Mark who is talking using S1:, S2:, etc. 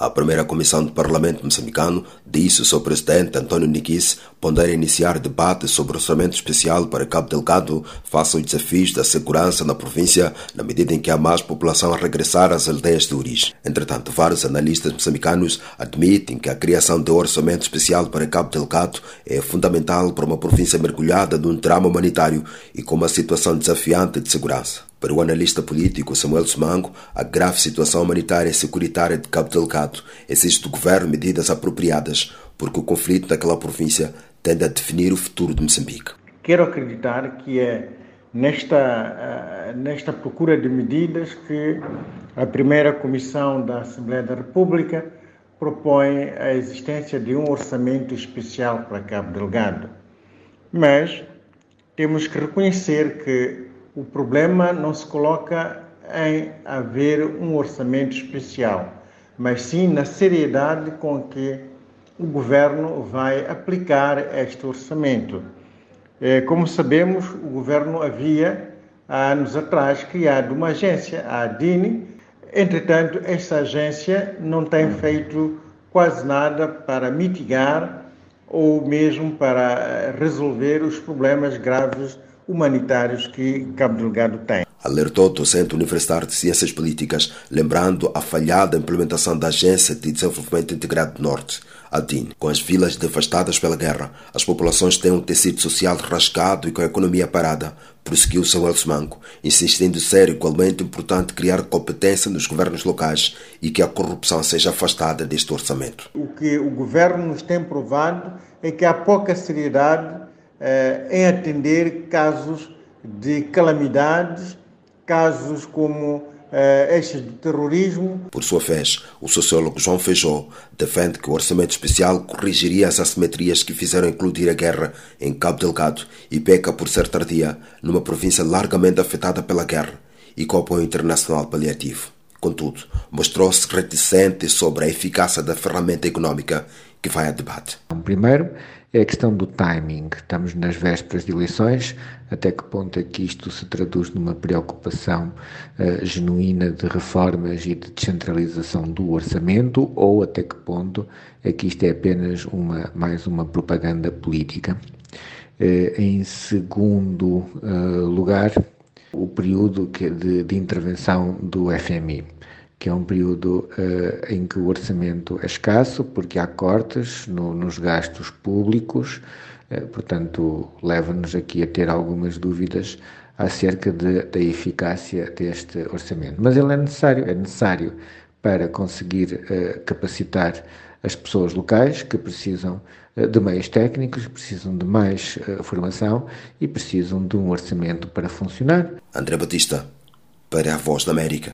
S1: A primeira comissão do Parlamento moçambicano disse seu presidente António Niquis pondera iniciar debate sobre o orçamento especial para Cabo Delgado face aos desafios da segurança na província, na medida em que há mais população a regressar às aldeias de origem. Entretanto, vários analistas moçambicanos admitem que a criação de um orçamento especial para Cabo Delgado é fundamental para uma província mergulhada num drama humanitário e com uma situação desafiante de segurança. Para o analista político Samuel Sumango, a grave situação humanitária e securitária de Cabo Delgado exige do governo medidas apropriadas, porque o conflito daquela província tende a definir o futuro de Moçambique.
S2: Quero acreditar que é nesta, nesta procura de medidas que a primeira comissão da Assembleia da República propõe a existência de um orçamento especial para Cabo Delgado. Mas temos que reconhecer que o problema não se coloca em haver um orçamento especial, mas sim na seriedade com que o governo vai aplicar este orçamento. É, como sabemos, o governo havia, há anos atrás, criado uma agência, a ADINE. Entretanto, esta agência não tem feito quase nada para mitigar ou mesmo para resolver os problemas graves humanitários que Cabo Delgado tem.
S1: Alertou o Centro Universitário de Ciências Políticas, lembrando a falhada implementação da Agência de Desenvolvimento Integrado do Norte, ADIN. Com as vilas devastadas pela guerra, as populações têm um tecido social rasgado e com a economia parada, prosseguiu Samuel Manco, insistindo ser igualmente importante criar competência nos governos locais e que a corrupção seja afastada deste orçamento.
S2: O que o governo nos tem provado é que há pouca seriedade eh, em atender casos de calamidades, casos como eh, estes de terrorismo.
S1: Por sua vez, o sociólogo João Feijó defende que o orçamento especial corrigiria as assimetrias que fizeram incluir a guerra em Cabo Delgado e peca por ser tardia numa província largamente afetada pela guerra e com apoio internacional paliativo. Contudo, mostrou-se reticente sobre a eficácia da ferramenta econômica que vai a debate.
S3: Primeiro, é a questão do timing. Estamos nas vésperas de eleições, até que ponto é que isto se traduz numa preocupação uh, genuína de reformas e de descentralização do orçamento, ou até que ponto é que isto é apenas uma, mais uma propaganda política. Uh, em segundo uh, lugar, o período de, de intervenção do FMI que é um período uh, em que o orçamento é escasso, porque há cortes no, nos gastos públicos, uh, portanto, leva-nos aqui a ter algumas dúvidas acerca de, da eficácia deste orçamento. Mas ele é necessário, é necessário para conseguir uh, capacitar as pessoas locais que precisam de meios técnicos, precisam de mais formação e precisam de um orçamento para funcionar.
S1: André Batista, para a Voz da América.